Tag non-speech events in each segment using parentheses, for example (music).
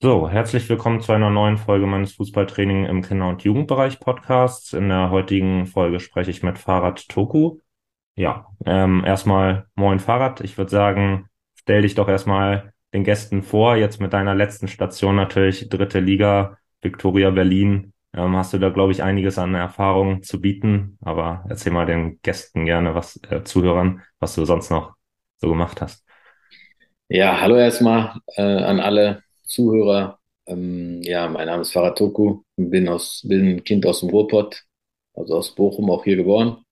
So, herzlich willkommen zu einer neuen Folge meines Fußballtraining im Kinder- und Jugendbereich Podcasts. In der heutigen Folge spreche ich mit Fahrrad Toku. Ja, ähm, erstmal moin Fahrrad. Ich würde sagen, stell dich doch erstmal den Gästen vor. Jetzt mit deiner letzten Station natürlich dritte Liga, Viktoria Berlin. Ähm, hast du da, glaube ich, einiges an Erfahrung zu bieten. Aber erzähl mal den Gästen gerne, was äh, Zuhörern, was du sonst noch so gemacht hast. Ja, hallo erstmal äh, an alle Zuhörer. Ähm, ja, mein Name ist Farah Toku, bin aus, bin Kind aus dem Ruhrpott, also aus Bochum, auch hier geboren.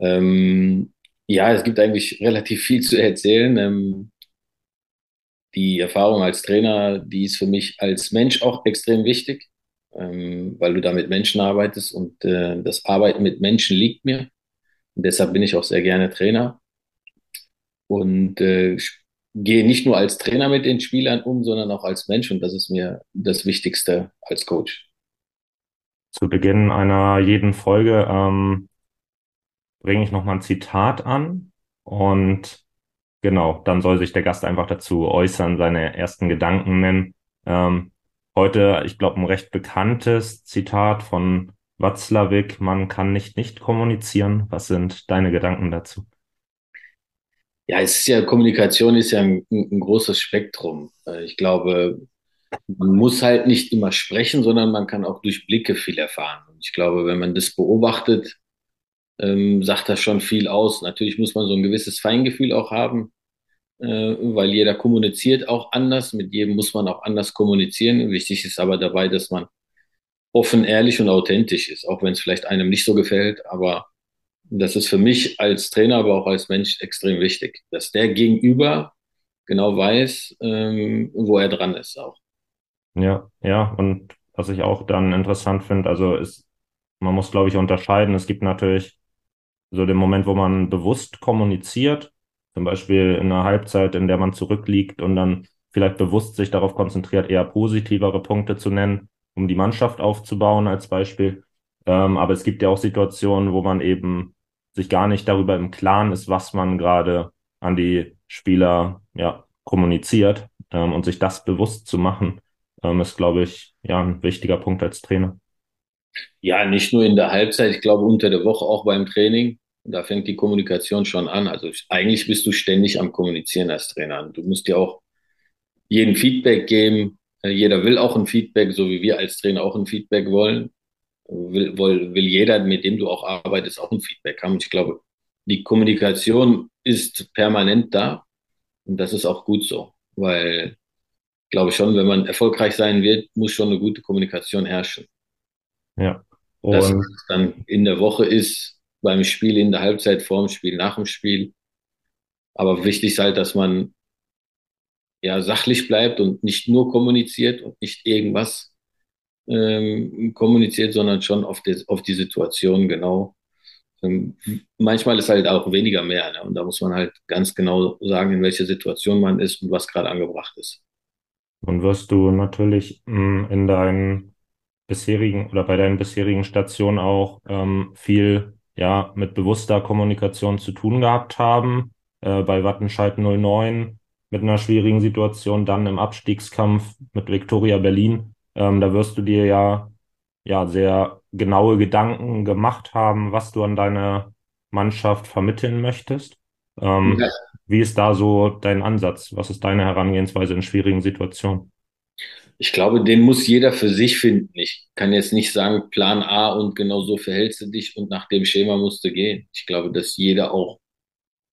Ähm, ja, es gibt eigentlich relativ viel zu erzählen. Ähm, die Erfahrung als Trainer, die ist für mich als Mensch auch extrem wichtig, ähm, weil du da mit Menschen arbeitest und äh, das Arbeiten mit Menschen liegt mir. Und deshalb bin ich auch sehr gerne Trainer und äh, gehe nicht nur als Trainer mit den Spielern um, sondern auch als Mensch. Und das ist mir das Wichtigste als Coach. Zu Beginn einer jeden Folge ähm, bringe ich nochmal ein Zitat an und genau, dann soll sich der Gast einfach dazu äußern, seine ersten Gedanken nennen. Ähm, heute, ich glaube, ein recht bekanntes Zitat von Watzlawick, man kann nicht nicht kommunizieren. Was sind deine Gedanken dazu? Ja, es ist ja, Kommunikation ist ja ein, ein großes Spektrum. Äh, Ich glaube, man muss halt nicht immer sprechen, sondern man kann auch durch Blicke viel erfahren. Und ich glaube, wenn man das beobachtet, ähm, sagt das schon viel aus. Natürlich muss man so ein gewisses Feingefühl auch haben, äh, weil jeder kommuniziert auch anders. Mit jedem muss man auch anders kommunizieren. Wichtig ist aber dabei, dass man offen, ehrlich und authentisch ist, auch wenn es vielleicht einem nicht so gefällt. Aber das ist für mich als Trainer, aber auch als Mensch extrem wichtig, dass der Gegenüber genau weiß, ähm, wo er dran ist auch. Ja, ja, und was ich auch dann interessant finde, also ist, man muss, glaube ich, unterscheiden. Es gibt natürlich so den Moment, wo man bewusst kommuniziert, zum Beispiel in einer Halbzeit, in der man zurückliegt und dann vielleicht bewusst sich darauf konzentriert, eher positivere Punkte zu nennen, um die Mannschaft aufzubauen als Beispiel. Ähm, aber es gibt ja auch Situationen, wo man eben sich gar nicht darüber im Klaren ist, was man gerade an die Spieler ja kommuniziert ähm, und sich das bewusst zu machen, ähm, ist, glaube ich, ja ein wichtiger Punkt als Trainer. Ja, nicht nur in der Halbzeit, ich glaube unter der Woche auch beim Training. Da fängt die Kommunikation schon an. Also eigentlich bist du ständig am Kommunizieren als Trainer. Du musst dir auch jeden Feedback geben. Äh, Jeder will auch ein Feedback, so wie wir als Trainer auch ein Feedback wollen. Will, will, will jeder, mit dem du auch arbeitest, auch ein Feedback haben. Ich glaube, die Kommunikation ist permanent da. Und das ist auch gut so. Weil, ich glaube schon, wenn man erfolgreich sein wird, muss schon eine gute Kommunikation herrschen. Ja. dass Und es dann in der Woche ist, beim Spiel, in der Halbzeit, vor dem Spiel, nach dem Spiel. Aber wichtig ist halt, dass man ja sachlich bleibt und nicht nur kommuniziert und nicht irgendwas ähm, kommuniziert, sondern schon auf die, auf die Situation genau. Ähm, manchmal ist halt auch weniger mehr, ne? Und da muss man halt ganz genau sagen, in welcher Situation man ist und was gerade angebracht ist. nun wirst du natürlich mh, in deinen bisherigen oder bei deinen bisherigen Stationen auch ähm, viel ja mit bewusster Kommunikation zu tun gehabt haben. Äh, bei Wattenscheid 09 mit einer schwierigen Situation, dann im Abstiegskampf mit Viktoria Berlin. Ähm, da wirst du dir ja ja sehr genaue Gedanken gemacht haben, was du an deine Mannschaft vermitteln möchtest. Ähm, Ja. wie ist da so dein Ansatz? Was ist deine Herangehensweise in schwierigen Situationen? Ich glaube, den muss jeder für sich finden. Ich kann jetzt nicht sagen, Plan A und genau so verhältst du dich und nach dem Schema musst du gehen. Ich glaube, dass jeder auch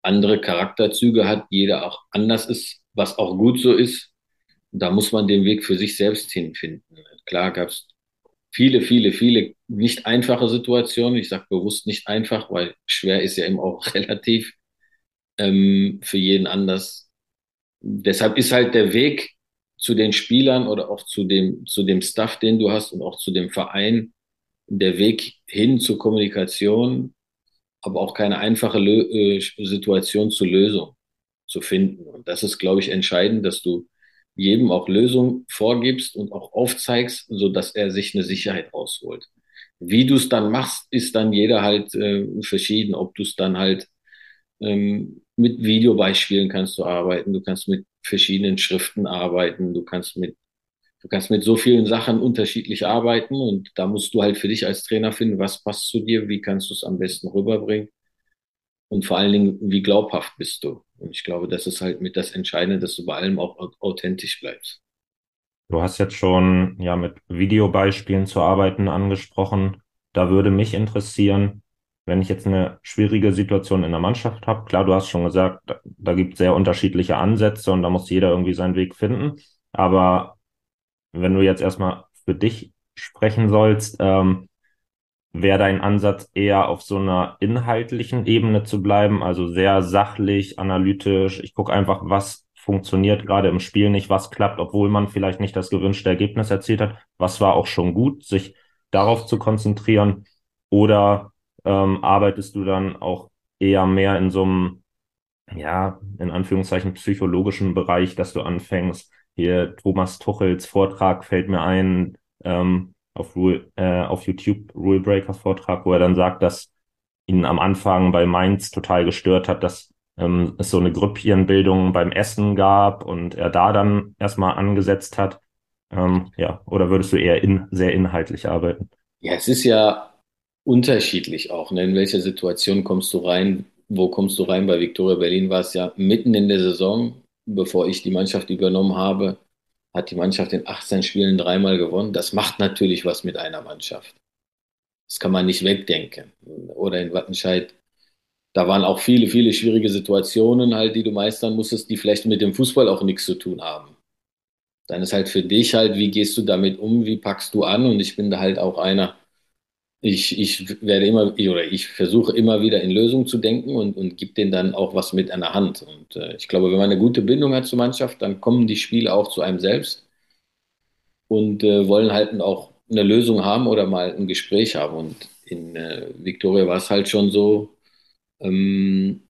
andere Charakterzüge hat, jeder auch anders ist, was auch gut so ist. Da muss man den Weg für sich selbst hinfinden. Klar gab es viele, viele, viele nicht einfache Situationen. Ich sage bewusst nicht einfach, weil schwer ist ja eben auch (laughs) relativ ähm, für jeden anders. Deshalb ist halt der Weg zu den Spielern oder auch zu dem, zu dem Staff, den du hast und auch zu dem Verein, der Weg hin zur Kommunikation aber auch keine einfache Lö äh, Situation zur Lösung zu finden. Und das ist, glaube ich, entscheidend, dass du jedem auch Lösungen vorgibst und auch aufzeigst, so dass er sich eine Sicherheit rausholt. Wie du es dann machst, ist dann jeder halt äh, verschieden. Ob du es dann halt ähm, mit Videobeispielen kannst du arbeiten, du kannst mit verschiedenen Schriften arbeiten, du kannst mit du kannst mit so vielen Sachen unterschiedlich arbeiten und da musst du halt für dich als Trainer finden, was passt zu dir, wie kannst du es am besten rüberbringen und vor allen Dingen, wie glaubhaft bist du. Und ich glaube, das ist halt mit das Entscheidende, dass du bei allem auch authentisch bleibst. Du hast jetzt schon ja mit Videobeispielen zu arbeiten angesprochen. Da würde mich interessieren, wenn ich jetzt eine schwierige Situation in der Mannschaft habe, klar, du hast schon gesagt, da, da gibt es sehr unterschiedliche Ansätze und da muss jeder irgendwie seinen Weg finden. Aber wenn du jetzt erstmal für dich sprechen sollst, ähm, wäre dein Ansatz eher auf so einer inhaltlichen Ebene zu bleiben, also sehr sachlich, analytisch. Ich gucke einfach, was funktioniert gerade im Spiel nicht, was klappt, obwohl man vielleicht nicht das gewünschte Ergebnis erzielt hat. Was war auch schon gut, sich darauf zu konzentrieren? Oder ähm, arbeitest du dann auch eher mehr in so einem, ja, in Anführungszeichen psychologischen Bereich, dass du anfängst, hier Thomas Tuchels Vortrag fällt mir ein, ähm, auf, Rule, äh, auf YouTube Rule Breakers Vortrag, wo er dann sagt, dass ihn am Anfang bei Mainz total gestört hat, dass ähm, es so eine Grüppchenbildung beim Essen gab und er da dann erstmal angesetzt hat. Ähm, ja, oder würdest du eher in, sehr inhaltlich arbeiten? Ja, es ist ja unterschiedlich auch. Ne? In welcher Situation kommst du rein? Wo kommst du rein? Bei Victoria Berlin war es ja mitten in der Saison, bevor ich die Mannschaft übernommen habe, hat die Mannschaft in 18 Spielen dreimal gewonnen. Das macht natürlich was mit einer Mannschaft. Das kann man nicht wegdenken. Oder in Wattenscheid, da waren auch viele, viele schwierige Situationen halt, die du meistern musstest, die vielleicht mit dem Fußball auch nichts zu tun haben. Dann ist halt für dich halt, wie gehst du damit um, wie packst du an? Und ich bin da halt auch einer, ich, ich werde immer, oder ich versuche immer wieder in Lösungen zu denken und, und gebe denen dann auch was mit an der Hand. Und äh, ich glaube, wenn man eine gute Bindung hat zur Mannschaft, dann kommen die Spiele auch zu einem selbst und äh, wollen halt auch eine Lösung haben oder mal ein Gespräch haben. Und in äh, Victoria war es halt schon so, ähm,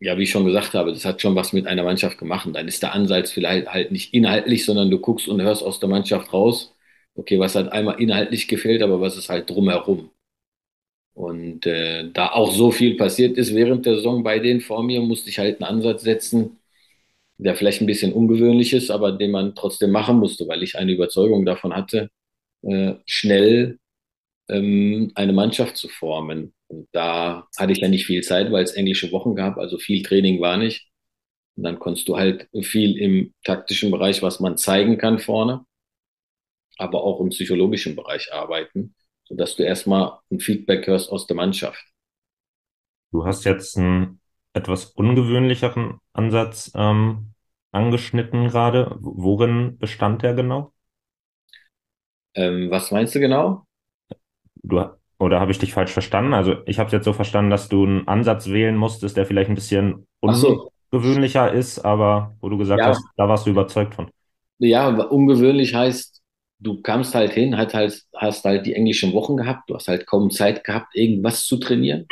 ja, wie ich schon gesagt habe, das hat schon was mit einer Mannschaft gemacht. Dann ist der Ansatz vielleicht halt nicht inhaltlich, sondern du guckst und hörst aus der Mannschaft raus, okay, was hat einmal inhaltlich gefehlt, aber was ist halt drumherum. Und äh, da auch so viel passiert ist während der Saison bei denen vor mir, musste ich halt einen Ansatz setzen, der vielleicht ein bisschen ungewöhnlich ist, aber den man trotzdem machen musste, weil ich eine Überzeugung davon hatte, äh, schnell ähm, eine Mannschaft zu formen. Und da hatte ich ja nicht viel Zeit, weil es englische Wochen gab, also viel Training war nicht. Und dann konntest du halt viel im taktischen Bereich, was man zeigen kann vorne aber auch im psychologischen Bereich arbeiten, sodass du erstmal ein Feedback hörst aus der Mannschaft. Du hast jetzt einen etwas ungewöhnlicheren Ansatz ähm, angeschnitten gerade. Worin bestand der genau? Ähm, was meinst du genau? Du, oder habe ich dich falsch verstanden? Also ich habe es jetzt so verstanden, dass du einen Ansatz wählen musstest, der vielleicht ein bisschen ungewöhnlicher so. ist, aber wo du gesagt ja. hast, da warst du überzeugt von. Ja, ungewöhnlich heißt, du kamst halt hin, hast halt, hast halt die englischen Wochen gehabt, du hast halt kaum Zeit gehabt, irgendwas zu trainieren.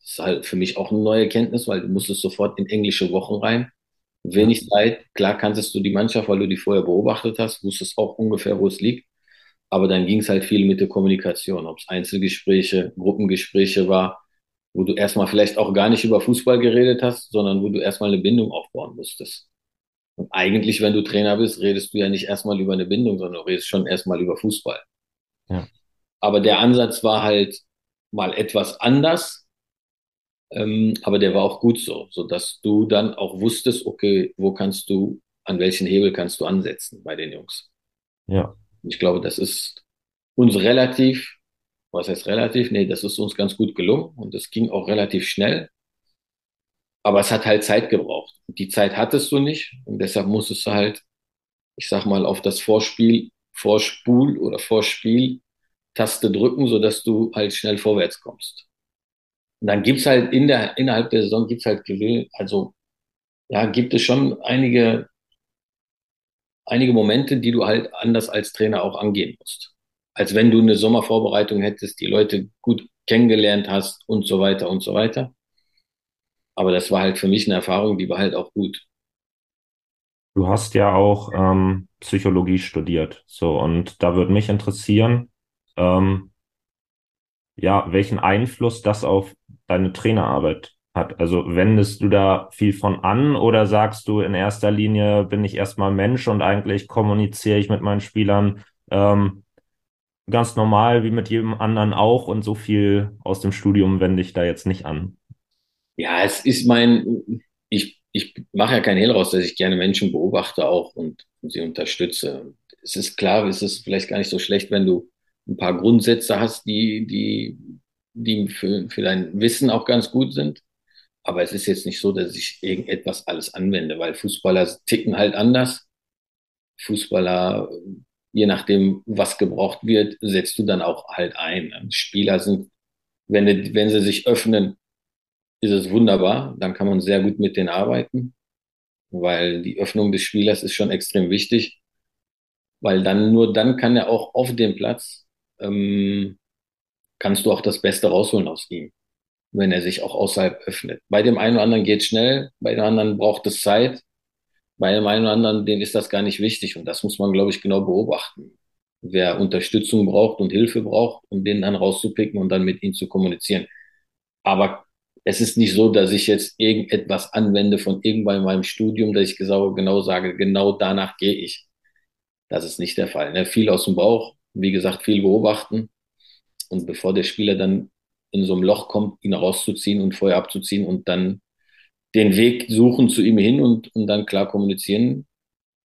Das ist halt für mich auch eine neue Kenntnis, weil du musstest sofort in englische Wochen rein. Wenig Zeit, klar kanntest du die Mannschaft, weil du die vorher beobachtet hast, wusstest auch ungefähr, wo es liegt. Aber dann ging es halt viel mit der Kommunikation, ob es Einzelgespräche, Gruppengespräche war, wo du erstmal vielleicht auch gar nicht über Fußball geredet hast, sondern wo du erstmal eine Bindung aufbauen musstest. Und eigentlich, wenn du Trainer bist, redest du ja nicht erstmal über eine Bindung, sondern du redest schon erstmal über Fußball. Ja. Aber der Ansatz war halt mal etwas anders, ähm, aber der war auch gut so, so dass du dann auch wusstest, okay, wo kannst du, an welchen Hebel kannst du ansetzen bei den Jungs. Ja. Ich glaube, das ist uns relativ, was heißt relativ? Nee, das ist uns ganz gut gelungen und es ging auch relativ schnell. Aber es hat halt Zeit gebraucht. Die Zeit hattest du nicht und deshalb musstest du halt, ich sag mal, auf das Vorspiel, Vorspul oder Vorspiel Taste drücken, sodass du halt schnell vorwärts kommst. Und dann gibt's halt in der, innerhalb der Saison gibt's halt Gewinn, also, ja, gibt es schon einige, einige Momente, die du halt anders als Trainer auch angehen musst. Als wenn du eine Sommervorbereitung hättest, die Leute gut kennengelernt hast und so weiter und so weiter. Aber das war halt für mich eine Erfahrung, die war halt auch gut. Du hast ja auch ähm, Psychologie studiert, so und da würde mich interessieren, ähm, ja, welchen Einfluss das auf deine Trainerarbeit hat. Also wendest du da viel von an oder sagst du in erster Linie bin ich erstmal Mensch und eigentlich kommuniziere ich mit meinen Spielern ähm, ganz normal wie mit jedem anderen auch und so viel aus dem Studium wende ich da jetzt nicht an. Ja, es ist mein, ich, ich mache ja kein Hehl raus, dass ich gerne Menschen beobachte auch und, und sie unterstütze. Es ist klar, es ist vielleicht gar nicht so schlecht, wenn du ein paar Grundsätze hast, die, die, die für, für dein Wissen auch ganz gut sind. Aber es ist jetzt nicht so, dass ich irgendetwas alles anwende, weil Fußballer ticken halt anders. Fußballer, je nachdem, was gebraucht wird, setzt du dann auch halt ein. Spieler sind, wenn, wenn sie sich öffnen, ist es wunderbar. Dann kann man sehr gut mit denen arbeiten, weil die Öffnung des Spielers ist schon extrem wichtig, weil dann nur dann kann er auch auf dem Platz ähm, kannst du auch das Beste rausholen aus ihm wenn er sich auch außerhalb öffnet. Bei dem einen oder anderen geht schnell, bei dem anderen braucht es Zeit, bei dem einen oder anderen, denen ist das gar nicht wichtig. Und das muss man, glaube ich, genau beobachten. Wer Unterstützung braucht und Hilfe braucht, um den dann rauszupicken und dann mit ihm zu kommunizieren. Aber es ist nicht so, dass ich jetzt irgendetwas anwende von irgendwann in meinem Studium, dass ich genau sage, genau danach gehe ich. Das ist nicht der Fall. Ne? Viel aus dem Bauch, wie gesagt, viel beobachten. Und bevor der Spieler dann in so einem Loch kommt, ihn rauszuziehen und vorher abzuziehen und dann den Weg suchen zu ihm hin und, und dann klar kommunizieren,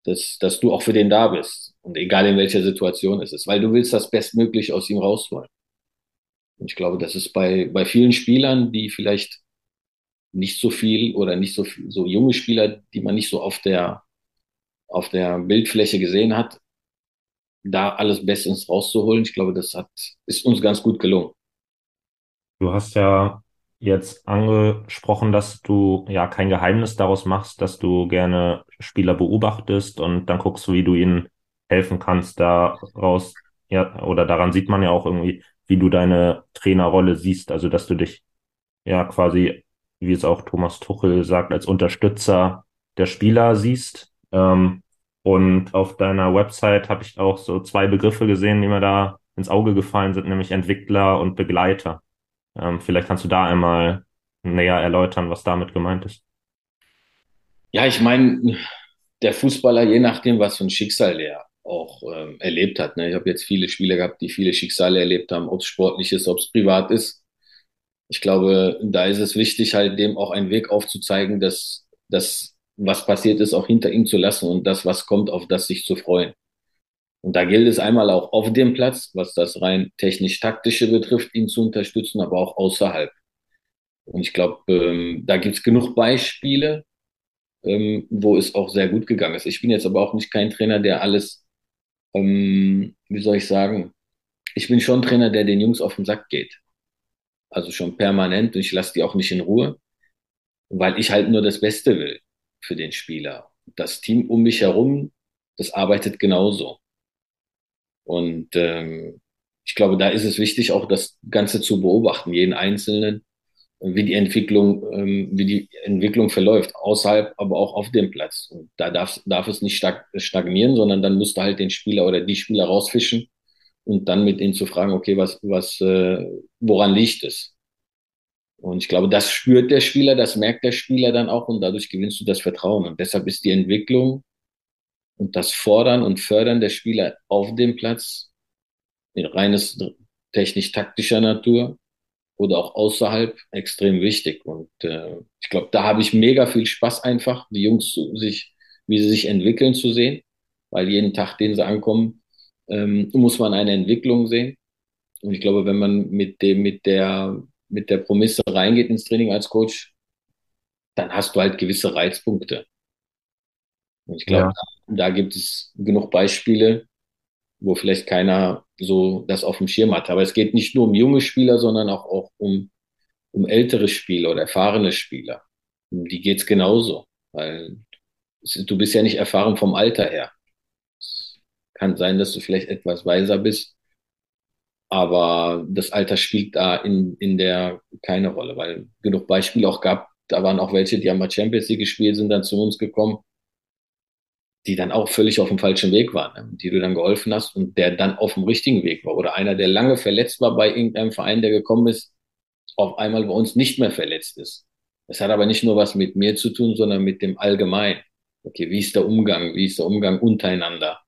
dass, dass du auch für den da bist. Und egal in welcher Situation es ist, weil du willst das bestmöglich aus ihm rausholen. Und ich glaube, das ist bei, bei vielen Spielern, die vielleicht nicht so viel oder nicht so so junge Spieler, die man nicht so auf der, auf der Bildfläche gesehen hat, da alles bestens rauszuholen. Ich glaube, das hat, ist uns ganz gut gelungen. Du hast ja jetzt angesprochen, dass du ja kein Geheimnis daraus machst, dass du gerne Spieler beobachtest und dann guckst, wie du ihnen helfen kannst daraus. Ja, oder daran sieht man ja auch irgendwie, wie du deine Trainerrolle siehst. Also, dass du dich ja quasi, wie es auch Thomas Tuchel sagt, als Unterstützer der Spieler siehst. Ähm, und auf deiner Website habe ich auch so zwei Begriffe gesehen, die mir da ins Auge gefallen sind, nämlich Entwickler und Begleiter. Ähm, vielleicht kannst du da einmal näher erläutern, was damit gemeint ist. Ja, ich meine, der Fußballer, je nachdem, was für ein Schicksal er auch ähm, erlebt hat. Ne? Ich habe jetzt viele Spieler gehabt, die viele Schicksale erlebt haben, ob es sportlich ist, ob es privat ist. Ich glaube, da ist es wichtig, halt dem auch einen Weg aufzuzeigen, dass das, was passiert ist, auch hinter ihm zu lassen und das, was kommt, auf das sich zu freuen. Und da gilt es einmal auch auf dem Platz, was das rein technisch-taktische betrifft, ihn zu unterstützen, aber auch außerhalb. Und ich glaube, ähm, da gibt es genug Beispiele, ähm, wo es auch sehr gut gegangen ist. Ich bin jetzt aber auch nicht kein Trainer, der alles, ähm, wie soll ich sagen, ich bin schon Trainer, der den Jungs auf den Sack geht. Also schon permanent und ich lasse die auch nicht in Ruhe, weil ich halt nur das Beste will für den Spieler. Das Team um mich herum, das arbeitet genauso. Und ähm, ich glaube, da ist es wichtig, auch das Ganze zu beobachten, jeden Einzelnen, wie die Entwicklung, ähm, wie die Entwicklung verläuft, außerhalb, aber auch auf dem Platz. Und da darf, darf es nicht stagnieren, sondern dann musst du halt den Spieler oder die Spieler rausfischen und dann mit ihnen zu fragen, okay, was, was, äh, woran liegt es? Und ich glaube, das spürt der Spieler, das merkt der Spieler dann auch und dadurch gewinnst du das Vertrauen. Und deshalb ist die Entwicklung und das Fordern und Fördern der Spieler auf dem Platz in reines technisch-taktischer Natur oder auch außerhalb extrem wichtig. Und äh, ich glaube, da habe ich mega viel Spaß einfach, die Jungs zu sich, wie sie sich entwickeln zu sehen, weil jeden Tag, den sie ankommen, ähm, muss man eine Entwicklung sehen. Und ich glaube, wenn man mit dem, mit der, mit der Promisse reingeht ins Training als Coach, dann hast du halt gewisse Reizpunkte. Und ich glaube, ja da gibt es genug Beispiele, wo vielleicht keiner so das auf dem Schirm hat. Aber es geht nicht nur um junge Spieler, sondern auch, auch um, um ältere Spieler oder erfahrene Spieler. Um die geht's genauso, weil du bist ja nicht erfahren vom Alter her. Es kann sein, dass du vielleicht etwas weiser bist, aber das Alter spielt da in, in der keine Rolle, weil genug Beispiele auch gab, da waren auch welche, die haben mal Champions League gespielt, sind dann zu uns gekommen die dann auch völlig auf dem falschen Weg waren, ne? die du dann geholfen hast und der dann auf dem richtigen Weg war. Oder einer, der lange verletzt war bei irgendeinem Verein, der gekommen ist, auf einmal bei uns nicht mehr verletzt ist. Es hat aber nicht nur was mit mir zu tun, sondern mit dem Allgemeinen. Okay, wie ist der Umgang? Wie ist der Umgang untereinander?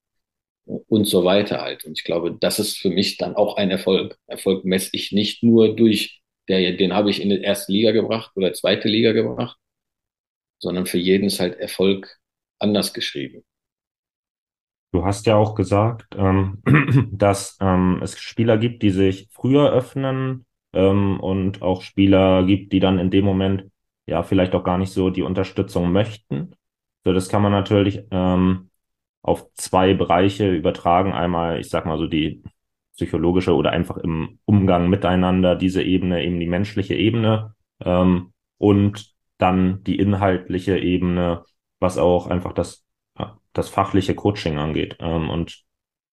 Und so weiter halt. Und ich glaube, das ist für mich dann auch ein Erfolg. Erfolg messe ich nicht nur durch, der, den habe ich in die erste Liga gebracht oder zweite Liga gebracht, sondern für jeden ist halt Erfolg anders geschrieben. Du hast ja auch gesagt, ähm, (clears throat) dass ähm, es Spieler gibt, die sich früher öffnen ähm, und auch Spieler gibt, die dann in dem Moment ja vielleicht auch gar nicht so die Unterstützung möchten. So, das kann man natürlich ähm, auf zwei Bereiche übertragen. Einmal, ich sag mal so die psychologische oder einfach im Umgang miteinander, diese Ebene, eben die menschliche Ebene ähm, und dann die inhaltliche Ebene, was auch einfach das das fachliche Coaching angeht. Ähm, und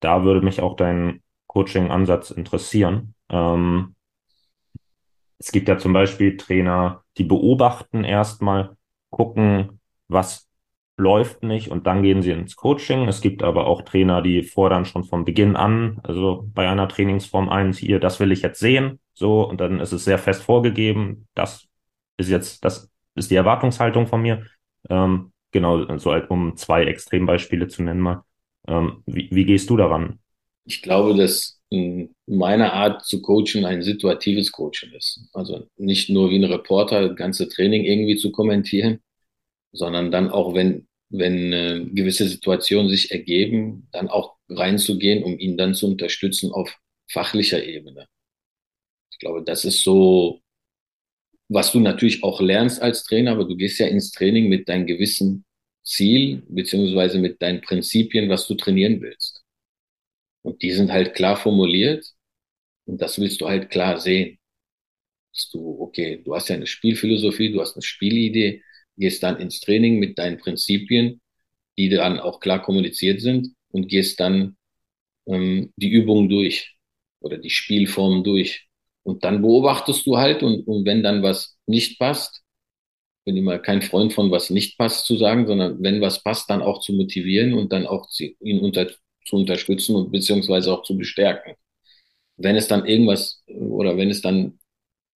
da würde mich auch dein Coaching-Ansatz interessieren. Ähm, es gibt ja zum Beispiel Trainer, die beobachten erstmal, gucken, was läuft nicht und dann gehen sie ins Coaching. Es gibt aber auch Trainer, die fordern schon von Beginn an, also bei einer Trainingsform eins hier, das will ich jetzt sehen, so und dann ist es sehr fest vorgegeben, das ist jetzt, das ist die Erwartungshaltung von mir. Ähm, genau, so halt, um zwei Extrembeispiele zu nennen mal. Ähm, wie, wie gehst du daran? Ich glaube, dass meine Art zu coachen ein situatives Coaching ist. Also nicht nur wie ein Reporter das ganze Training irgendwie zu kommentieren, sondern dann auch, wenn, wenn äh, gewisse Situationen sich ergeben, dann auch reinzugehen, um ihn dann zu unterstützen auf fachlicher Ebene. Ich glaube, das ist so was du natürlich auch lernst als Trainer, aber du gehst ja ins Training mit deinem gewissen Ziel, beziehungsweise mit deinen Prinzipien, was du trainieren willst. Und die sind halt klar formuliert und das willst du halt klar sehen. Dass du, okay, du hast ja eine Spielphilosophie, du hast eine Spielidee, gehst dann ins Training mit deinen Prinzipien, die dann auch klar kommuniziert sind und gehst dann ähm, die Übungen durch oder die Spielformen durch. Und dann beobachtest du halt und, und wenn dann was nicht passt, bin immer kein Freund von was nicht passt zu sagen, sondern wenn was passt, dann auch zu motivieren und dann auch ihn unter, zu unterstützen und beziehungsweise auch zu bestärken. Wenn es dann irgendwas oder wenn es dann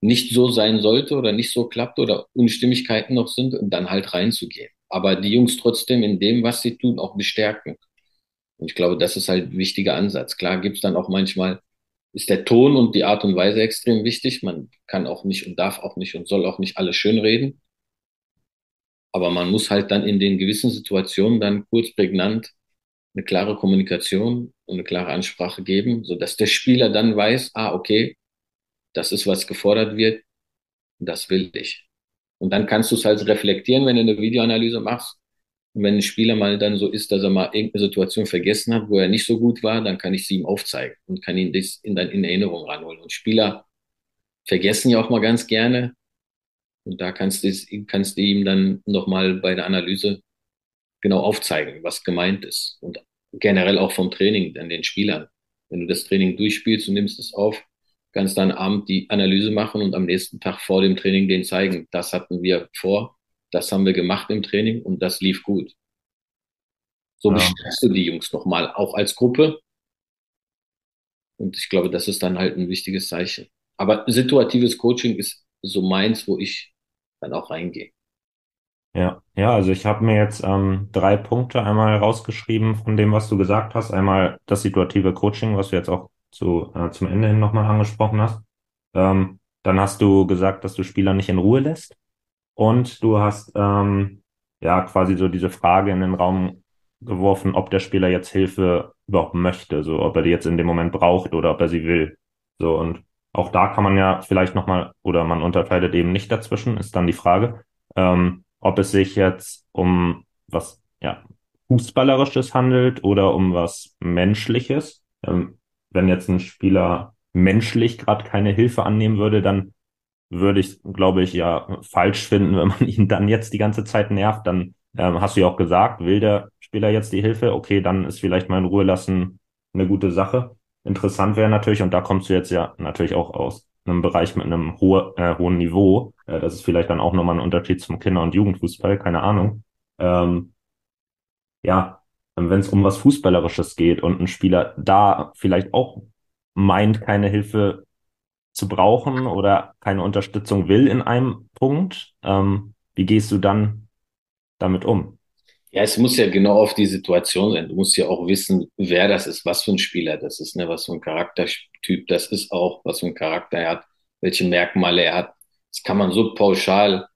nicht so sein sollte oder nicht so klappt oder Unstimmigkeiten noch sind, dann halt reinzugehen. Aber die Jungs trotzdem in dem, was sie tun, auch bestärken. Und ich glaube, das ist halt ein wichtiger Ansatz. Klar gibt's dann auch manchmal ist der Ton und die Art und Weise extrem wichtig. Man kann auch nicht und darf auch nicht und soll auch nicht alles schönreden. Aber man muss halt dann in den gewissen Situationen dann kurz prägnant eine klare Kommunikation und eine klare Ansprache geben, so dass der Spieler dann weiß, ah, okay, das ist, was gefordert wird, das will ich. Und dann kannst du es halt reflektieren, wenn du eine Videoanalyse machst und wenn ein Spieler mal dann so ist, dass er mal irgendeine Situation vergessen hat, wo er nicht so gut war, dann kann ich sie ihm aufzeigen und kann ihn das in, in Erinnerung ranholen. Und Spieler vergessen ja auch mal ganz gerne. Und da kannst du, kannst du ihm dann nochmal bei der Analyse genau aufzeigen, was gemeint ist. Und generell auch vom Training an den Spielern. Wenn du das Training durchspielst und nimmst es auf, kannst dann Abend die Analyse machen und am nächsten Tag vor dem Training den zeigen. Das hatten wir vor das haben wir gemacht im Training und das lief gut. So ja. bestärkst du die Jungs nochmal, auch als Gruppe. Und ich glaube, das ist dann halt ein wichtiges Zeichen. Aber situatives Coaching ist so meins, wo ich dann auch reingehe. Ja, ja, also ich habe mir jetzt ähm, drei Punkte einmal rausgeschrieben von dem, was du gesagt hast. Einmal das situative Coaching, was du jetzt auch zu, äh, zum Ende hin nochmal angesprochen hast. Ähm, dann hast du gesagt, dass du Spieler nicht in Ruhe lässt. Und du hast ähm, ja quasi so diese Frage in den Raum geworfen, ob der Spieler jetzt Hilfe überhaupt möchte, so ob er die jetzt in dem Moment braucht oder ob er sie will. So und auch da kann man ja vielleicht nochmal, oder man unterscheidet eben nicht dazwischen, ist dann die Frage, ähm, ob es sich jetzt um was ja, Fußballerisches handelt oder um was Menschliches. Ähm, wenn jetzt ein Spieler menschlich gerade keine Hilfe annehmen würde, dann würde ich, glaube ich, ja falsch finden, (laughs) wenn man ihn dann jetzt die ganze Zeit nervt. Dann ähm, hast du ja auch gesagt, will der Spieler jetzt die Hilfe? Okay, dann ist vielleicht mal in Ruhe lassen eine gute Sache. Interessant wäre natürlich, und da kommst du jetzt ja natürlich auch aus einem Bereich mit einem hohe, äh, hohen Niveau. Äh, das ist vielleicht dann auch nochmal ein Unterschied zum Kinder- und Jugendfußball, keine Ahnung. Ähm, ja, wenn es um was Fußballerisches geht und ein Spieler da vielleicht auch meint, keine Hilfe zu brauchen oder keine Unterstützung will in einem Punkt, ähm, wie gehst du dann damit um? Ja, es muss ja genau auf die Situation sein. Du musst ja auch wissen, wer das ist, was für ein Spieler das ist, ne? was für ein Charaktertyp das ist auch, was für ein Charakter er hat, welche Merkmale er hat. Das kann man so pauschal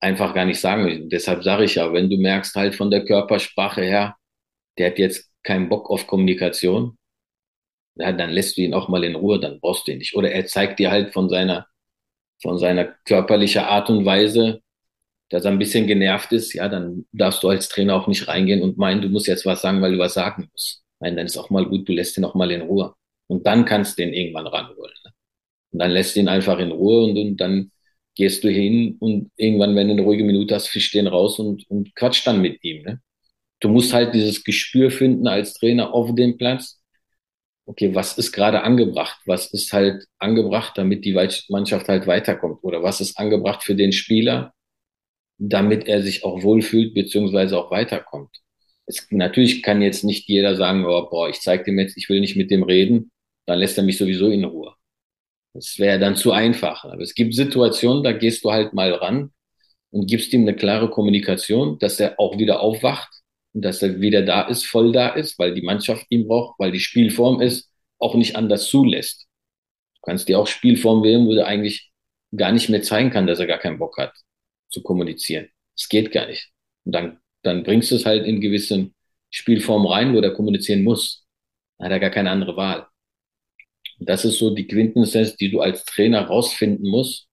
einfach gar nicht sagen. Deshalb sage ich ja, wenn du merkst halt von der Körpersprache her, der hat jetzt keinen Bock auf Kommunikation, ja, dann lässt du ihn auch mal in Ruhe, dann brauchst du ihn nicht. Oder er zeigt dir halt von seiner, von seiner körperlichen Art und Weise, dass er ein bisschen genervt ist, ja, dann darfst du als Trainer auch nicht reingehen und meinen, du musst jetzt was sagen, weil du was sagen musst. Nein, dann ist auch mal gut, du lässt ihn auch mal in Ruhe. Und dann kannst du ihn irgendwann ranholen. Ne? Und dann lässt du ihn einfach in Ruhe und, und dann gehst du hin und irgendwann, wenn du eine ruhige Minute hast, fischst den raus und, und quatsch dann mit ihm. Ne? Du musst halt dieses Gespür finden als Trainer auf dem Platz. Okay, was ist gerade angebracht? Was ist halt angebracht, damit die Mannschaft halt weiterkommt? Oder was ist angebracht für den Spieler, damit er sich auch wohlfühlt, beziehungsweise auch weiterkommt? Es, natürlich kann jetzt nicht jeder sagen, oh, boah, ich zeig dem jetzt, ich will nicht mit dem reden, dann lässt er mich sowieso in Ruhe. Das wäre dann zu einfach. Aber es gibt Situationen, da gehst du halt mal ran und gibst ihm eine klare Kommunikation, dass er auch wieder aufwacht und dass er wieder da ist, voll da ist, weil die Mannschaft ihn braucht, weil die Spielform ist, auch nicht anders zulässt. Du kannst dir auch Spielform wählen, wo der eigentlich gar nicht mehr zeigen kann, dass er gar keinen Bock hat zu kommunizieren. Es geht gar nicht. Und dann, dann bringst du es halt in gewissen Spielformen rein, wo der kommunizieren muss. Dann hat er gar keine andere Wahl. Das ist so die Quintessenz, die du als Trainer rausfinden musst,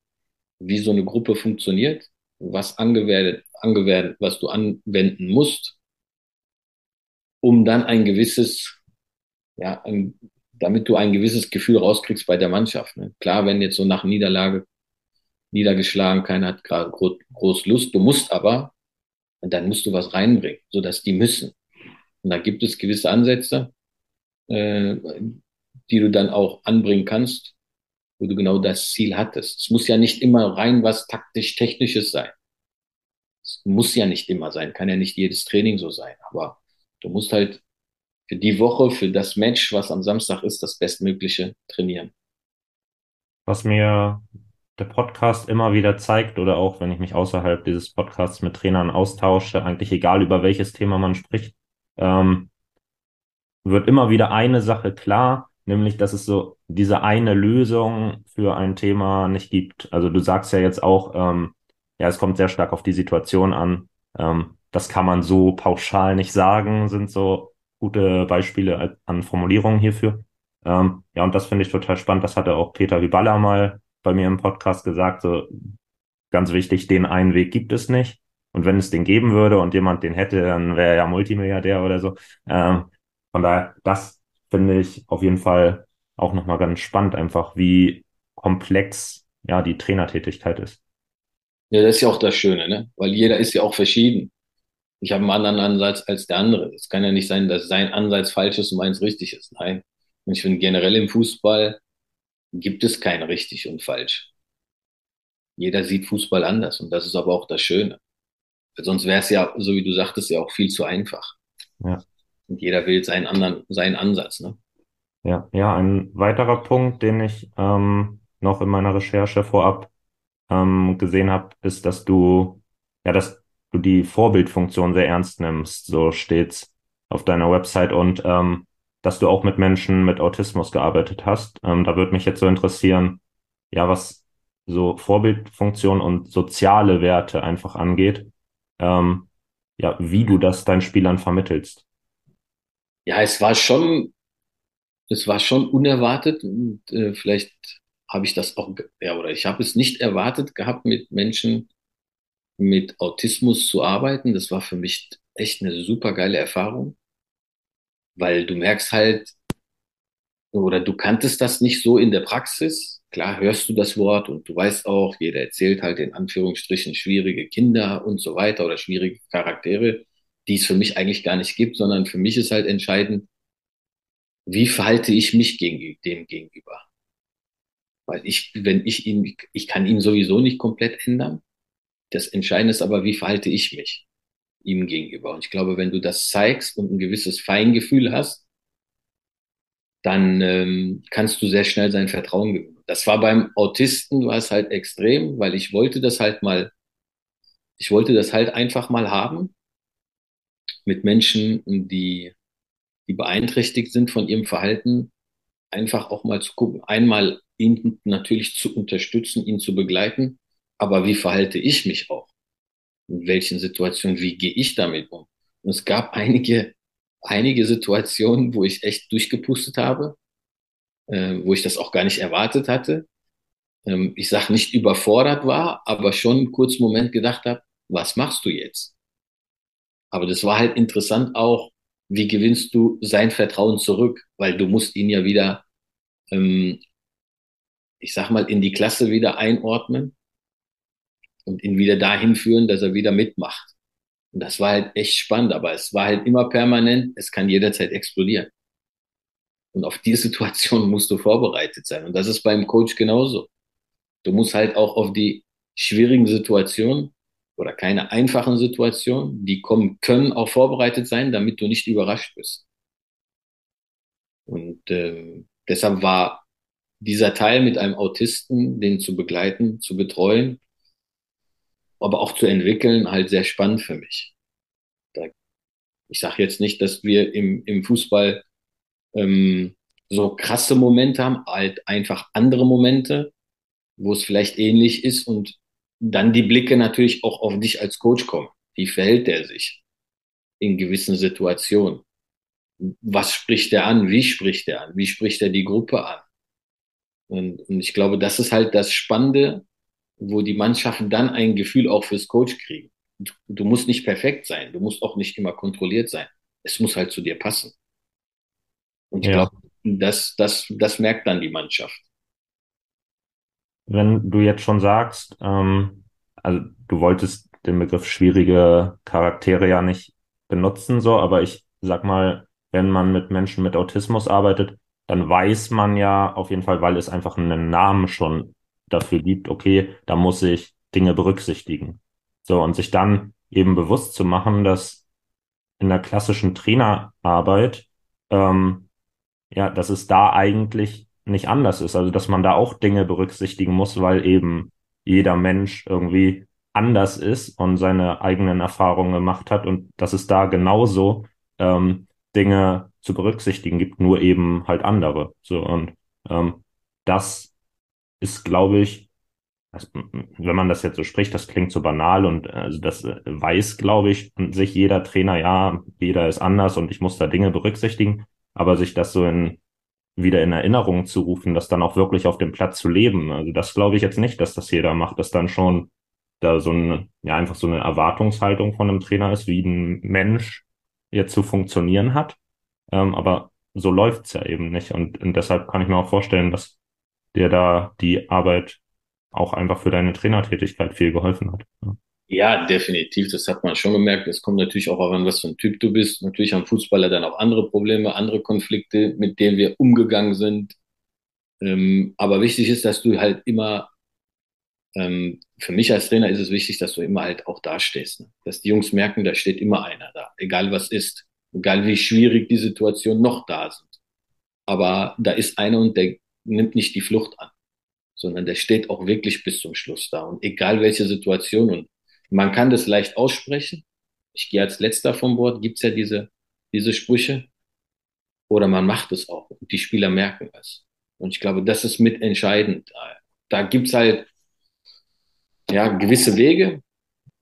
wie so eine Gruppe funktioniert, was angewendet, angewendet, was du anwenden musst, um dann ein gewisses, ja, ein, damit du ein gewisses Gefühl rauskriegst bei der Mannschaft. Ne? Klar, wenn jetzt so nach Niederlage niedergeschlagen, keiner hat gerade groß Lust, du musst aber, dann musst du was reinbringen, sodass die müssen. Und da gibt es gewisse Ansätze, äh, die du dann auch anbringen kannst, wo du genau das Ziel hattest. Es muss ja nicht immer rein was taktisch-technisches sein. Es muss ja nicht immer sein, kann ja nicht jedes Training so sein, aber du musst halt für die Woche, für das Match, was am Samstag ist, das Bestmögliche trainieren. Was mir der Podcast immer wieder zeigt oder auch wenn ich mich außerhalb dieses Podcasts mit Trainern austausche, eigentlich egal über welches Thema man spricht, ähm, wird immer wieder eine Sache klar, nämlich dass es so diese eine Lösung für ein Thema nicht gibt. Also du sagst ja jetzt auch, ähm, ja, es kommt sehr stark auf die Situation an. Ähm, das kann man so pauschal nicht sagen, sind so gute Beispiele an Formulierungen hierfür. Ähm, ja, und das finde ich total spannend. Das hatte auch Peter Hyballa mal bei mir im Podcast gesagt. So ganz wichtig, den einen Weg gibt es nicht. Und wenn es den geben würde und jemand den hätte, dann wäre er ja Multimilliardär oder so. Ähm, von daher, das finde ich auf jeden Fall auch nochmal ganz spannend, einfach wie komplex ja die Trainertätigkeit ist. Ja, das ist ja auch das Schöne, ne? Weil jeder ist ja auch verschieden. Ich habe einen anderen Ansatz als der andere. Es kann ja nicht sein, dass sein Ansatz falsch ist und meins richtig ist. Nein. Und ich finde generell im Fußball gibt es kein richtig und falsch. Jeder sieht Fußball anders und das ist aber auch das Schöne. Weil sonst wäre es ja, so wie du sagtest, ja auch viel zu einfach. Ja. Und jeder will seinen anderen, seinen Ansatz, ne? Ja, ja, ein weiterer Punkt, den ich ähm, noch in meiner Recherche vorab ähm, gesehen habe, ist, dass du, ja, dass du die Vorbildfunktion sehr ernst nimmst, so steht's auf deiner Website und ähm, dass du auch mit Menschen mit Autismus gearbeitet hast. Ähm, da würde mich jetzt so interessieren, ja, was so Vorbildfunktion und soziale Werte einfach angeht, ähm, ja, wie du das deinen Spielern vermittelst ja, es war schon, es war schon unerwartet und äh, vielleicht habe ich das auch, ja, oder ich habe es nicht erwartet gehabt, mit Menschen mit Autismus zu arbeiten. Das war für mich echt eine super geile Erfahrung, weil du merkst halt, oder du kanntest das nicht so in der Praxis. Klar hörst du das Wort und du weißt auch, jeder erzählt halt in Anführungsstrichen schwierige Kinder und so weiter oder schwierige Charaktere die es für mich eigentlich gar nicht gibt, sondern für mich ist halt entscheidend, wie verhalte ich mich dem gegenüber? Weil ich, wenn ich ihn, ich kann ihn sowieso nicht komplett ändern. Das Entscheidende ist aber, wie verhalte ich mich ihm gegenüber? Und ich glaube, wenn du das zeigst und ein gewisses Feingefühl hast, dann ähm, kannst du sehr schnell sein Vertrauen gewinnen. Das war beim Autisten war es halt extrem, weil ich wollte das halt mal, ich wollte das halt einfach mal haben mit Menschen, die, die beeinträchtigt sind von ihrem Verhalten, einfach auch mal zu gucken, einmal ihn natürlich zu unterstützen, ihn zu begleiten, aber wie verhalte ich mich auch? In welchen Situationen, wie gehe ich damit um? Und es gab einige, einige Situationen, wo ich echt durchgepustet habe, äh, wo ich das auch gar nicht erwartet hatte. Ähm, ich sage nicht überfordert war, aber schon einen kurzen Moment gedacht habe, was machst du jetzt? Aber das war halt interessant auch, wie gewinnst du sein Vertrauen zurück? Weil du musst ihn ja wieder, ähm, ich sag mal, in die Klasse wieder einordnen und ihn wieder dahin führen, dass er wieder mitmacht. Und das war halt echt spannend, aber es war halt immer permanent, es kann jederzeit explodieren. Und auf die (laughs) Situation musst du vorbereitet sein. Und das ist beim Coach genauso. Du musst halt auch auf die schwierigen Situationen oder keine einfachen Situationen, die kommen können, auch vorbereitet sein, damit du nicht überrascht bist. Und äh, deshalb war dieser Teil mit einem Autisten, den zu begleiten, zu betreuen, aber auch zu entwickeln, halt sehr spannend für mich. Da, ich sage jetzt nicht, dass wir im, im Fußball ähm, so krasse Momente haben, halt einfach andere Momente, wo es vielleicht ähnlich ist und dann die Blicke natürlich auch auf dich als Coach kommen. Wie verhält er sich in gewissen Situationen? Was spricht er an? Wie spricht er an? Wie spricht er die Gruppe an? Und, und ich glaube, das ist halt das Spannende, wo die Mannschaften dann ein Gefühl auch fürs Coach kriegen. Du, du musst nicht perfekt sein, du musst auch nicht immer kontrolliert sein. Es muss halt zu dir passen. Und ich ja. glaube, das, das, das merkt dann die Mannschaft wenn du jetzt schon sagst, ähm, also du wolltest den Begriff schwierige Charaktere ja nicht benutzen, so, aber ich sag mal, wenn man mit Menschen mit Autismus arbeitet, dann weiß man ja auf jeden Fall, weil es einfach einen Namen schon dafür gibt, okay, da muss ich Dinge berücksichtigen. So, und sich dann eben bewusst zu machen, dass in der klassischen Trainerarbeit, ähm, ja, dass es da eigentlich nicht anders ist. Also, dass man da auch Dinge berücksichtigen muss, weil eben jeder Mensch irgendwie anders ist und seine eigenen Erfahrungen gemacht hat und dass es da genauso ähm, Dinge zu berücksichtigen gibt, nur eben halt andere. So und ähm, das ist, glaube ich, wenn man das jetzt so spricht, das klingt so banal und also das äh, weiß, glaube ich, sich jeder Trainer, ja, jeder ist anders und ich muss da Dinge berücksichtigen, aber sich das so in wieder in Erinnerung zu rufen, das dann auch wirklich auf dem Platz zu leben. Also das glaube ich jetzt nicht, dass das jeder macht, dass dann schon da so ein, ja, einfach so eine Erwartungshaltung von einem Trainer ist, wie ein Mensch jetzt zu funktionieren hat. Ähm, aber so läuft's ja eben nicht. Und, und deshalb kann ich mir auch vorstellen, dass dir da die Arbeit auch einfach für deine Trainertätigkeit viel geholfen hat. Ja. Definitiv. Das hat man schon gemerkt. Es kommt natürlich auch an, was für ein Typ du bist. Natürlich haben Fußballer dann auch andere Probleme, andere Konflikte, mit denen wir umgegangen sind. Ähm, aber wichtig ist, dass du halt immer, ähm, für mich als Trainer ist es wichtig, dass du immer halt auch dastehst. Ne? Dass die Jungs merken, da steht immer einer da, egal was ist, egal wie schwierig die Situation noch da sind. Aber da ist einer und der nimmt nicht die Flucht an, sondern der steht auch wirklich bis zum Schluss da. Und egal welche Situation und man kann das leicht aussprechen. Ich gehe als letzter vom Bord, gibt's ja diese, diese Sprüche. Oder man macht es auch und die Spieler merken es. Und ich glaube, das ist mitentscheidend. Da gibt's halt ja, gewisse Wege,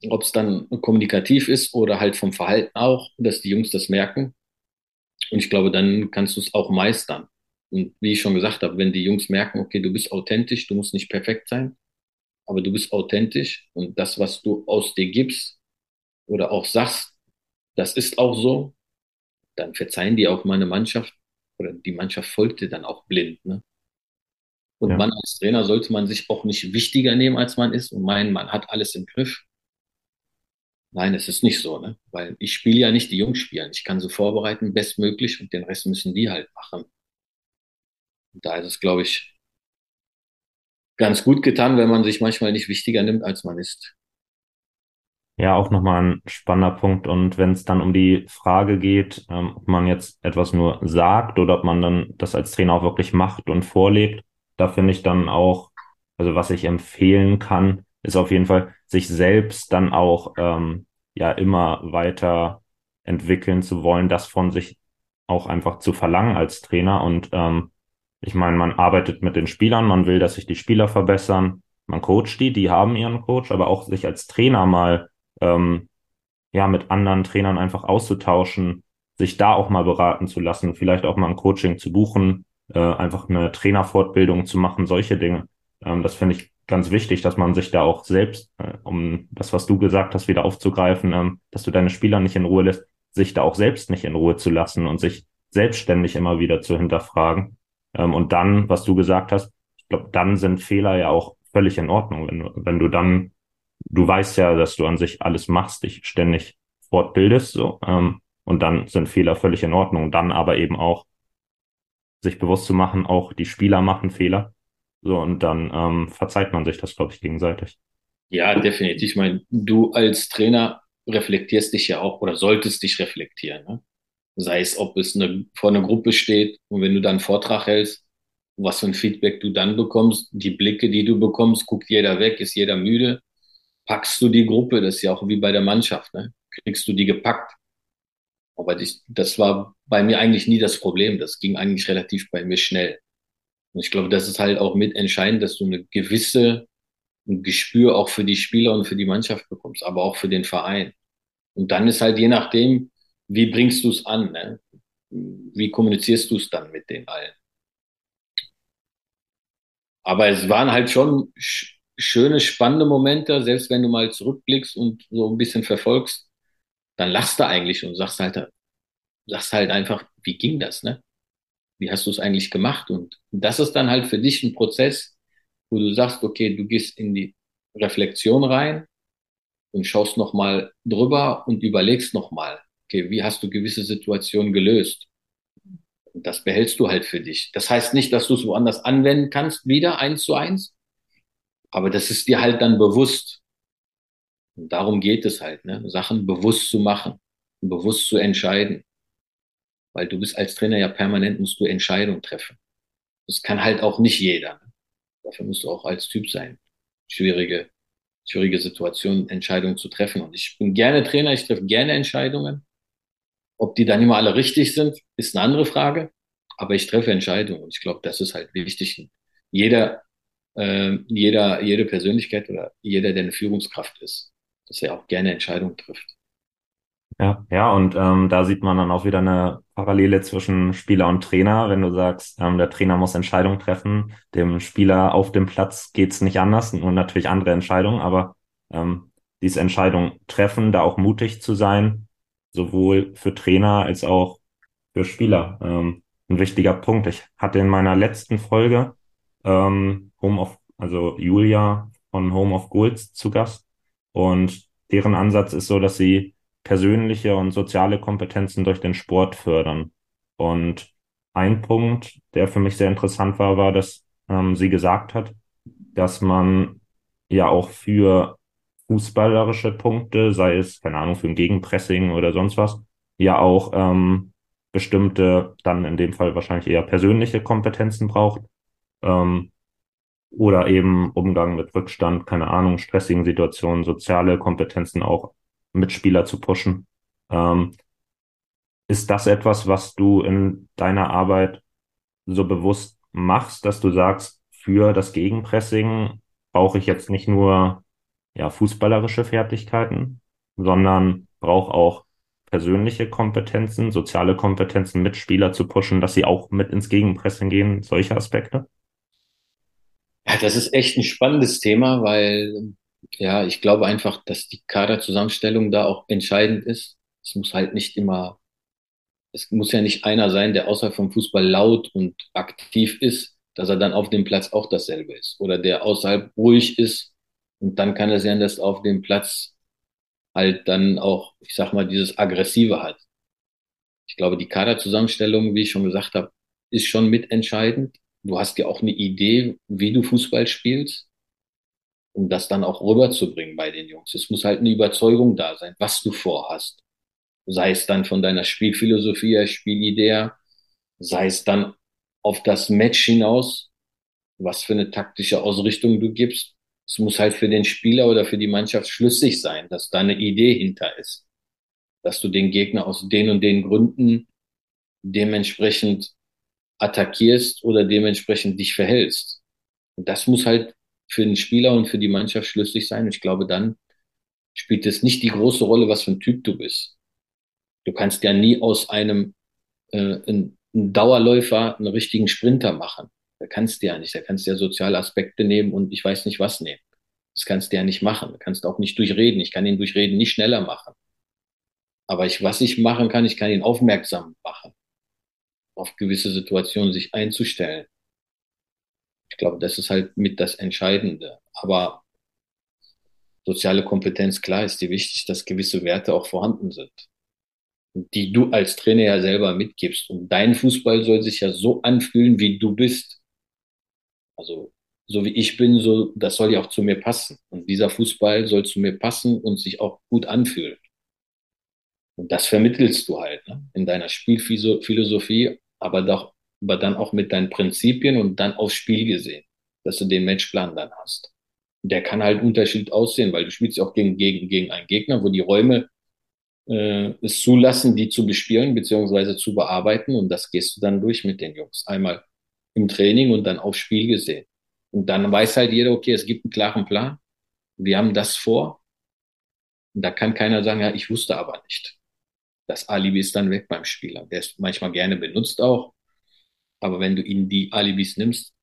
ob es dann kommunikativ ist oder halt vom Verhalten auch, dass die Jungs das merken. Und ich glaube, dann kannst du es auch meistern. Und wie ich schon gesagt habe, wenn die Jungs merken, okay, du bist authentisch, du musst nicht perfekt sein, aber du bist authentisch und das, was du aus dir gibst oder auch sagst, das ist auch so, dann verzeihen die auch meine Mannschaft oder die Mannschaft folgt dir dann auch blind. Ne? Und ja. man als Trainer sollte man sich auch nicht wichtiger nehmen, als man ist und meinen, man hat alles im Griff. Nein, es ist nicht so, ne? Weil ich spiele ja nicht, die Jungs spielen. Ich kann sie vorbereiten, bestmöglich, und den Rest müssen die halt machen. Da ist es, glaube ich, ganz gut getan, wenn man sich manchmal nicht wichtiger nimmt, als man ist. Ja, auch nochmal ein spannender Punkt. Und wenn es dann um die Frage geht, ähm, ob man jetzt etwas nur sagt oder ob man dann das als Trainer auch wirklich macht und vorlebt, da finde ich dann auch, also was ich empfehlen kann, ist auf jeden Fall, sich selbst dann auch ähm, ja immer weiter entwickeln zu wollen, das von sich auch einfach zu verlangen als Trainer. Und ähm, ich meine, man arbeitet mit den Spielern, man will, dass sich die Spieler verbessern, man coacht die, die haben ihren Coach, aber auch sich als Trainer mal ähm, ja mit anderen Trainern einfach auszutauschen, sich da auch mal beraten zu lassen, vielleicht auch mal ein Coaching zu buchen, äh, einfach eine Trainerfortbildung zu machen, solche Dinge. Ähm, das finde ich ganz wichtig, dass man sich da auch selbst, äh, um das, was du gesagt hast, wieder aufzugreifen, ähm, dass du deine Spieler nicht in Ruhe lässt, sich da auch selbst nicht in Ruhe zu lassen und sich selbstständig immer wieder zu hinterfragen. Ähm, und dann, was du gesagt hast, ich glaube, dann sind Fehler ja auch völlig in Ordnung. Wenn du, wenn du dann, du weißt ja, dass du an sich alles machst, dich ständig fortbildest, so, ähm, und dann sind Fehler völlig in Ordnung. Dann aber eben auch sich bewusst zu machen, auch die Spieler machen Fehler. So, und dann ähm, verzeiht man sich das, glaube ich, gegenseitig. Ja, definitiv. Ich meine, du als Trainer reflektierst dich ja auch oder solltest dich reflektieren. Ne? Sei es, ob es eine, vor einer Gruppe steht und wenn du dann einen Vortrag hältst, was für ein Feedback du dann bekommst, die Blicke, die du bekommst, guckt jeder weg, ist jeder müde, packst du die Gruppe, das ist ja auch wie bei der Mannschaft, ne? kriegst du die gepackt. Aber das, das war bei mir eigentlich nie das Problem, das ging eigentlich relativ bei mir schnell. Und ich glaube, das ist halt auch mit entscheidend, dass du eine gewisse ein Gespür auch für die Spieler und für die Mannschaft bekommst, aber auch für den Verein. Und dann ist halt je nachdem, wie bringst du es an, ne? wie kommunizierst du es dann mit den allen. Aber es waren halt schon schöne, spannende Momente, selbst wenn du mal zurückblickst und so ein bisschen verfolgst, dann lachst du eigentlich und sagst halt, sagst halt einfach, wie ging das, ne? Wie hast du es eigentlich gemacht? Und das ist dann halt für dich ein Prozess, wo du sagst, okay, du gehst in die Reflexion rein und schaust nochmal drüber und überlegst nochmal, okay, wie hast du gewisse Situationen gelöst? Das behältst du halt für dich. Das heißt nicht, dass du es woanders anwenden kannst, wieder eins zu eins, aber das ist dir halt dann bewusst. Und darum geht es halt, ne? Sachen bewusst zu machen, bewusst zu entscheiden. Weil du bist als Trainer ja permanent, musst du Entscheidungen treffen. Das kann halt auch nicht jeder. Ne? Dafür musst du auch als Typ sein. Schwierige, schwierige Situationen, Entscheidungen zu treffen. Und ich bin gerne Trainer, ich treffe gerne Entscheidungen. Ob die dann immer alle richtig sind, ist eine andere Frage. Aber ich treffe Entscheidungen und ich glaube, das ist halt wichtig. Jeder, äh, jeder, jede Persönlichkeit oder jeder, der eine Führungskraft ist, dass er auch gerne Entscheidungen trifft. Ja, ja, und ähm, da sieht man dann auch wieder eine Parallele zwischen Spieler und Trainer. Wenn du sagst, ähm, der Trainer muss Entscheidungen treffen, dem Spieler auf dem Platz geht's nicht anders, nur natürlich andere Entscheidungen, aber ähm, diese Entscheidung treffen, da auch mutig zu sein, sowohl für Trainer als auch für Spieler. Ähm, ein wichtiger Punkt. Ich hatte in meiner letzten Folge ähm, Home of, also Julia von Home of Goals zu Gast und deren Ansatz ist so, dass sie persönliche und soziale Kompetenzen durch den Sport fördern. Und ein Punkt, der für mich sehr interessant war, war, dass ähm, sie gesagt hat, dass man ja auch für fußballerische Punkte, sei es, keine Ahnung, für ein Gegenpressing oder sonst was, ja auch ähm, bestimmte, dann in dem Fall wahrscheinlich eher persönliche Kompetenzen braucht. Ähm, oder eben Umgang mit Rückstand, keine Ahnung, stressigen Situationen, soziale Kompetenzen auch Mitspieler zu pushen. Ähm, ist das etwas, was du in deiner Arbeit so bewusst machst, dass du sagst, für das Gegenpressing brauche ich jetzt nicht nur ja, fußballerische Fertigkeiten, sondern brauche auch persönliche Kompetenzen, soziale Kompetenzen, Mitspieler zu pushen, dass sie auch mit ins Gegenpressing gehen, solche Aspekte? Ja, das ist echt ein spannendes Thema, weil ja, ich glaube einfach, dass die Kaderzusammenstellung da auch entscheidend ist. Es muss halt nicht immer, es muss ja nicht einer sein, der außerhalb vom Fußball laut und aktiv ist, dass er dann auf dem Platz auch dasselbe ist. Oder der außerhalb ruhig ist und dann kann es sein, dass auf dem Platz halt dann auch, ich sag mal, dieses Aggressive hat. Ich glaube, die Kaderzusammenstellung, wie ich schon gesagt habe, ist schon mitentscheidend. Du hast ja auch eine Idee, wie du Fußball spielst um das dann auch rüberzubringen bei den Jungs. Es muss halt eine Überzeugung da sein, was du vorhast. Sei es dann von deiner Spielphilosophie, Spielidee, sei es dann auf das Match hinaus, was für eine taktische Ausrichtung du gibst. Es muss halt für den Spieler oder für die Mannschaft schlüssig sein, dass da eine Idee hinter ist. Dass du den Gegner aus den und den Gründen dementsprechend attackierst oder dementsprechend dich verhältst. Und das muss halt für den Spieler und für die Mannschaft schlüssig sein. Ich glaube, dann spielt es nicht die große Rolle, was für ein Typ du bist. Du kannst ja nie aus einem äh, einen Dauerläufer einen richtigen Sprinter machen. Da kannst du ja nicht. Da kannst du ja soziale Aspekte nehmen und ich weiß nicht was nehmen. Das kannst du ja nicht machen. Du kannst auch nicht durchreden. Ich kann ihn durchreden nicht schneller machen. Aber ich, was ich machen kann, ich kann ihn aufmerksam machen. Auf gewisse Situationen sich einzustellen. Ich glaube, das ist halt mit das Entscheidende. Aber soziale Kompetenz, klar, ist dir wichtig, dass gewisse Werte auch vorhanden sind die du als Trainer ja selber mitgibst. Und dein Fußball soll sich ja so anfühlen, wie du bist. Also so wie ich bin, so das soll ja auch zu mir passen. Und dieser Fußball soll zu mir passen und sich auch gut anfühlen. Und das vermittelst du halt ne? in deiner Spielphilosophie, aber, doch, aber dann auch mit deinen Prinzipien und dann aufs Spiel gesehen, dass du den Matchplan dann hast. Der kann halt unterschiedlich aussehen, weil du spielst ja auch gegen, gegen, gegen einen Gegner, wo die Räume äh, es zulassen, die zu bespielen beziehungsweise zu bearbeiten. Und das gehst du dann durch mit den Jungs. Einmal im Training und dann aufs Spiel gesehen. Und dann weiß halt jeder, okay, es gibt einen klaren Plan. Wir haben das vor. Und da kann keiner sagen, ja, ich wusste aber nicht. Das Alibi ist dann weg beim Spieler. Der ist manchmal gerne benutzt auch. Aber wenn du ihn die Alibis nimmst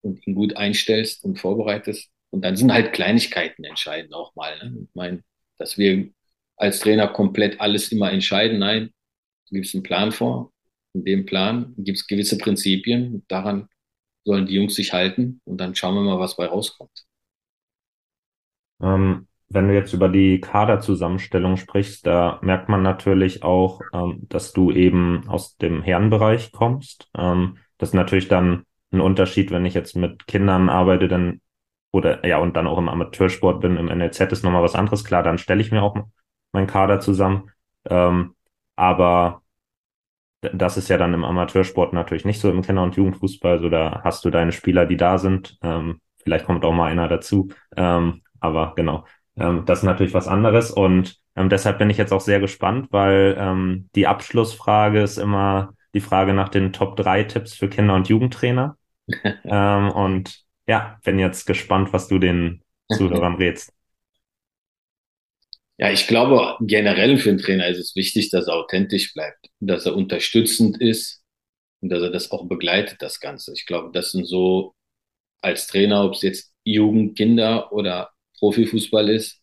und ihn gut einstellst und vorbereitest, und dann sind halt Kleinigkeiten entscheidend auch mal. Ne? Ich meine, dass wir als Trainer komplett alles immer entscheiden. Nein, du gibst einen Plan vor. In dem Plan gibt es gewisse Prinzipien. Daran sollen die Jungs sich halten und dann schauen wir mal, was bei rauskommt. Ähm, wenn du jetzt über die Kaderzusammenstellung sprichst, da merkt man natürlich auch, ähm, dass du eben aus dem Herrenbereich kommst. Ähm, das ist natürlich dann ein Unterschied, wenn ich jetzt mit Kindern arbeite, dann oder ja und dann auch im Amateursport bin, im NLZ ist nochmal was anderes. Klar, dann stelle ich mir auch mein Kader zusammen. Ähm, aber das ist ja dann im Amateursport natürlich nicht so im Kinder- und Jugendfußball. So, da hast du deine Spieler, die da sind. Ähm, vielleicht kommt auch mal einer dazu. Ähm, aber genau, ähm, das ist natürlich was anderes. Und ähm, deshalb bin ich jetzt auch sehr gespannt, weil ähm, die Abschlussfrage ist immer die Frage nach den Top 3 Tipps für Kinder- und Jugendtrainer. (laughs) ähm, und ja, bin jetzt gespannt, was du den Zuhörern (laughs) rätst. Ja, ich glaube, generell für einen Trainer ist es wichtig, dass er authentisch bleibt, dass er unterstützend ist und dass er das auch begleitet, das Ganze. Ich glaube, das sind so als Trainer, ob es jetzt Jugend, Kinder oder Profifußball ist,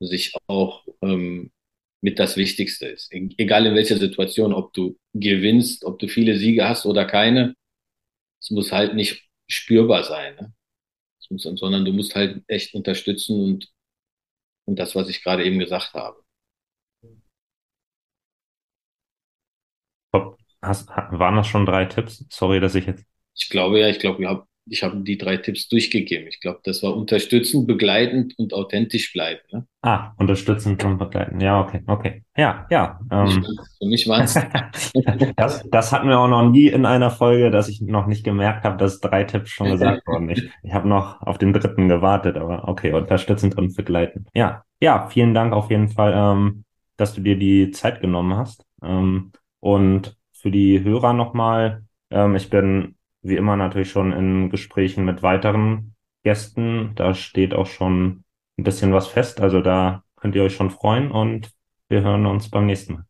sich auch ähm, mit das Wichtigste ist. E-, egal in welcher Situation, ob du gewinnst, ob du viele Siege hast oder keine, es muss halt nicht spürbar sein, ne? muss, sondern du musst halt echt unterstützen und und das, was ich gerade eben gesagt habe. Hast, waren das schon drei Tipps? Sorry, dass ich jetzt. Ich glaube ja, ich glaube, ich habe ich hab die drei Tipps durchgegeben. Ich glaube, das war unterstützend, begleitend und authentisch bleiben. Ne? Ah, unterstützend und begleitend. Ja, okay, okay. Ja, ja. Ähm. Für mich waren es. (laughs) das, das hatten wir auch noch nie in einer Folge, dass ich noch nicht gemerkt habe, dass drei Tipps schon gesagt wurden. Ich, ich habe noch auf den dritten gewartet, aber okay, unterstützend und begleitend. Ja, ja, vielen Dank auf jeden Fall, ähm, dass du dir die Zeit genommen hast. Ähm, und für die Hörer nochmal, ähm, ich bin wie immer natürlich schon in Gesprächen mit weiteren Gästen. Da steht auch schon ein bisschen was fest. Also da könnt ihr euch schon freuen und wir hören uns beim nächsten Mal.